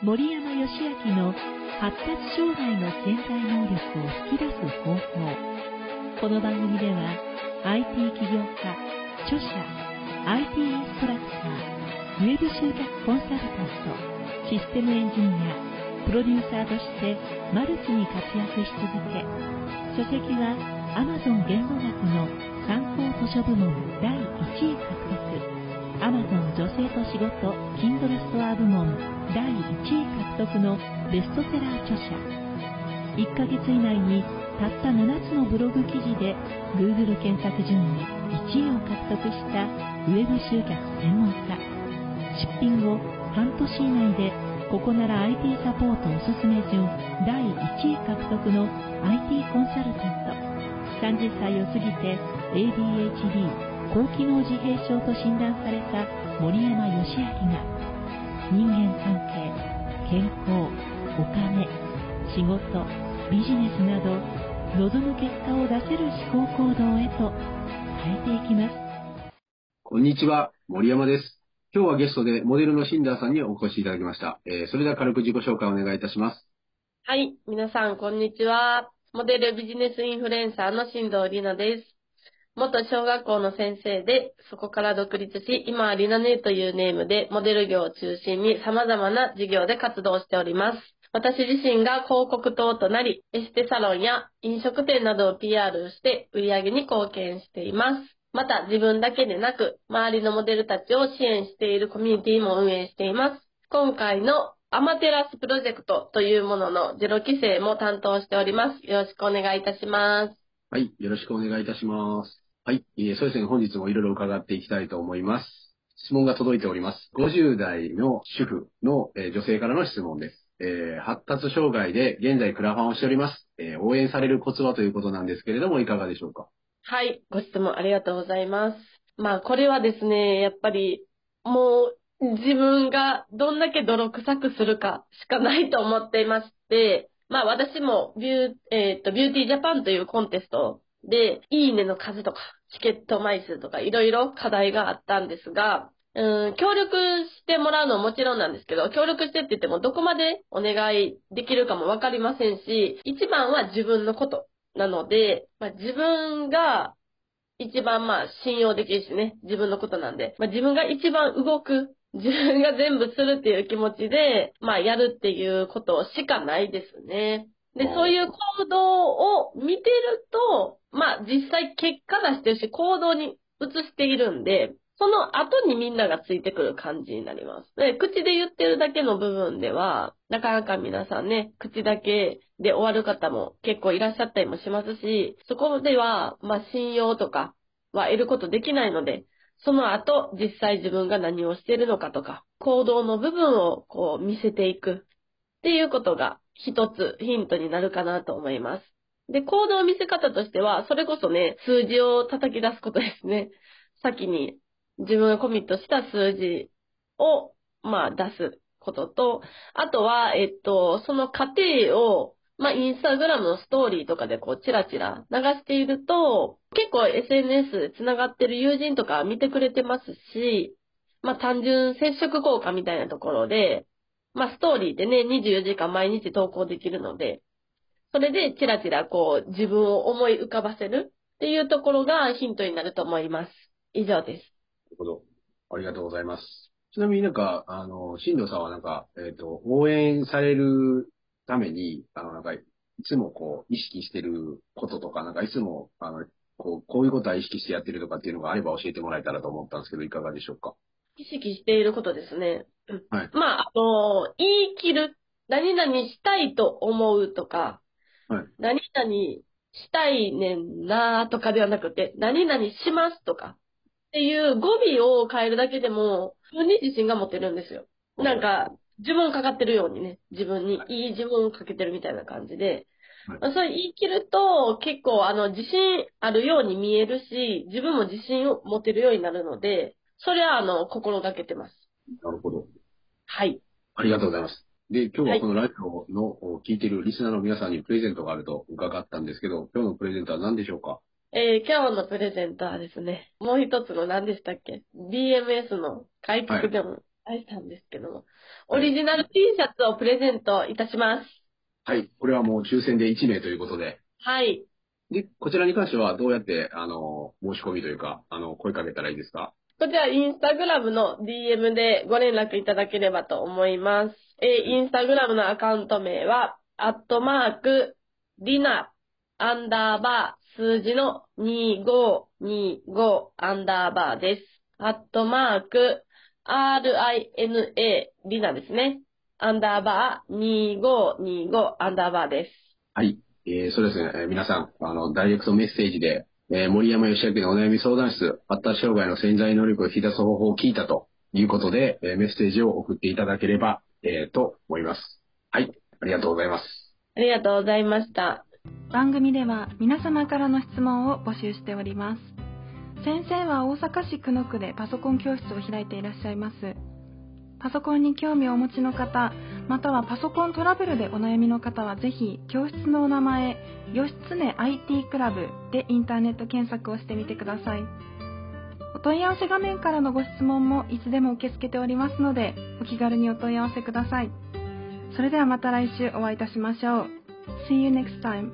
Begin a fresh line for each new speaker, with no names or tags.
森山義明の発達障害の潜在能力を引き出す方法。この番組では IT 起業家著者 IT インストラクターウェブ集客コンサルタントシステムエンジニアプロデューサーとしてマルチに活躍し続け書籍は Amazon 言語学の参考図書部門第1位獲得。Amazon 女性と仕事 Kindle ストア部門第1位獲得のベストセラー著者。1ヶ月以内にたった7つのブログ記事で Google 検索順位1位を獲得したウェブ集客専門家。出品後半年以内でここなら IT サポートおすすめ順第1位獲得の IT コンサルタント。30歳を過ぎて ADHD 高機能自閉症と診断された森山義明が人間関係健康お金仕事ビジネスなど望む結果を出せる思考行動へと変えていきます
こんにちは森山です今日はゲストでモデルのシンダーさんにお越しいただきました、えーそれでは軽く自己紹介をお願いいたします
はい。皆さん、こんにちは。モデルビジネスインフルエンサーの新藤里奈です。元小学校の先生で、そこから独立し、今はリナネーというネームで、モデル業を中心に様々な事業で活動しております。私自身が広告塔となり、エステサロンや飲食店などを PR して売り上げに貢献しています。また自分だけでなく、周りのモデルたちを支援しているコミュニティも運営しています。今回のアマテラスプロジェクトというもののゼロ規制も担当しております。よろしくお願いいたします。
はいよろしくお願いいたしますはい、えーそうですね。本日もいろいろ伺っていきたいと思います。質問が届いております。50代の主婦の、えー女性からの質問です。えー発達障害で現在クラファンをしております、えー応援されるコツはということなんですけれどもいかがでしょうか？
はい、ご質問ありがとうございます。まあ、これはですね、やっぱり、もう、自分がどんだけ泥臭くするかしかないと思っていまして、まあ私もビュー、えっと、ビューティージャパンというコンテストで、いいねの数とか、チケット枚数とか、いろいろ課題があったんですが、うん、協力してもらうのはもちろんなんですけど、協力してって言ってもどこまでお願いできるかもわかりませんし、一番は自分のことなので、まあ、自分が一番まあ信用できるしね、自分のことなんで、まあ、自分が一番動く、自分が全部するっていう気持ちで、まあやるっていうことしかないですね。で、そういう行動を見てると、まあ実際結果出してるし、行動に移しているんで、その後にみんながついてくる感じになります。で、口で言ってるだけの部分では、なかなか皆さんね、口だけで終わる方も結構いらっしゃったりもしますし、そこでは、まあ信用とかは得ることできないので、その後、実際自分が何をしているのかとか、行動の部分をこう見せていくっていうことが一つヒントになるかなと思います。で、行動見せ方としては、それこそね、数字を叩き出すことですね。先に自分がコミットした数字を、まあ、出すことと、あとは、えっと、その過程を、まあ、インスタグラムのストーリーとかでこう、チラチラ流していると、結構 SNS で繋がってる友人とか見てくれてますし、まあ、単純接触効果みたいなところで、まあ、ストーリーでね、24時間毎日投稿できるので、それでチラチラこう、自分を思い浮かばせるっていうところがヒントになると思います。以上です。
なるほど。ありがとうございます。ちなみになんか、あの、新藤さんはなんか、えっ、と、応援されるために、あの、なんか、いつもこう、意識してることとか、なんかいつも、あの、こう、こういうことは意識してやってるとかっていうのがあれば教えてもらえたらと思ったんですけど、いかがでしょうか？
意識していることですね。うん
はい
まあ、あの、言い切る。何々したいと思うとか、
はい
何々したいねんなとかではなくて、何々しますとかっていう語尾を変えるだけでも、自分に自信が持てるんですよ。なんか、自分かかってるようにね、自分に、いい自分をかけてるみたいな感じで、
はい
まあそれ言い切ると、結構、あの、自信あるように見えるし、自分も自信を持てるようになるので、それは、あの、心がけてます。
なるほど。
はい。
ありがとうございます。で、今日はこのラジオのお聞いているリスナーの皆さんにプレゼントがあると伺ったんですけど、今日のプレゼントは何でしょうか？
えー今日のプレゼントはですね、もう一つの何でしたっけ ?BMS の開局でもえたんですけども、オリジナル T シャツをプレゼントいたします。
はい。これはもう抽選で1名ということで。
はい。
で、こちらに関してはどうやって、あの、申し込みというか、あの、声かけたらいいですか？
こちら、インスタグラムの DM でご連絡いただければと思います。えーインスタグラムのアカウント名は、アットマーク、リナ、アンダーバー、数字の2525アンダーバーです。アットマーク、RINA、リナですね。アンダーバー、2525アンダーバーです。
はい。えー、そうですね、えー皆さん、あの、ダイレクトメッセージで、えー森山義明のお悩み相談室、発達障害の潜在能力を引き出す方法を聞いたということで、えーメッセージを送っていただければ、えーと思います。はい。ありがとうございます。
ありがとうございました。
番組では皆様からの質問を募集しております先生は大阪市久野区でパソコン教室を開いていらっしゃいますパソコンに興味をお持ちの方またはパソコントラブルでお悩みの方はぜひ教室のお名前「義経 IT クラブ」でインターネット検索をしてみてください。お問い合わせ画面からのご質問もいつでも受け付けておりますのでお気軽にお問い合わせください。それではまた来週お会いいたしましょう。See you next time.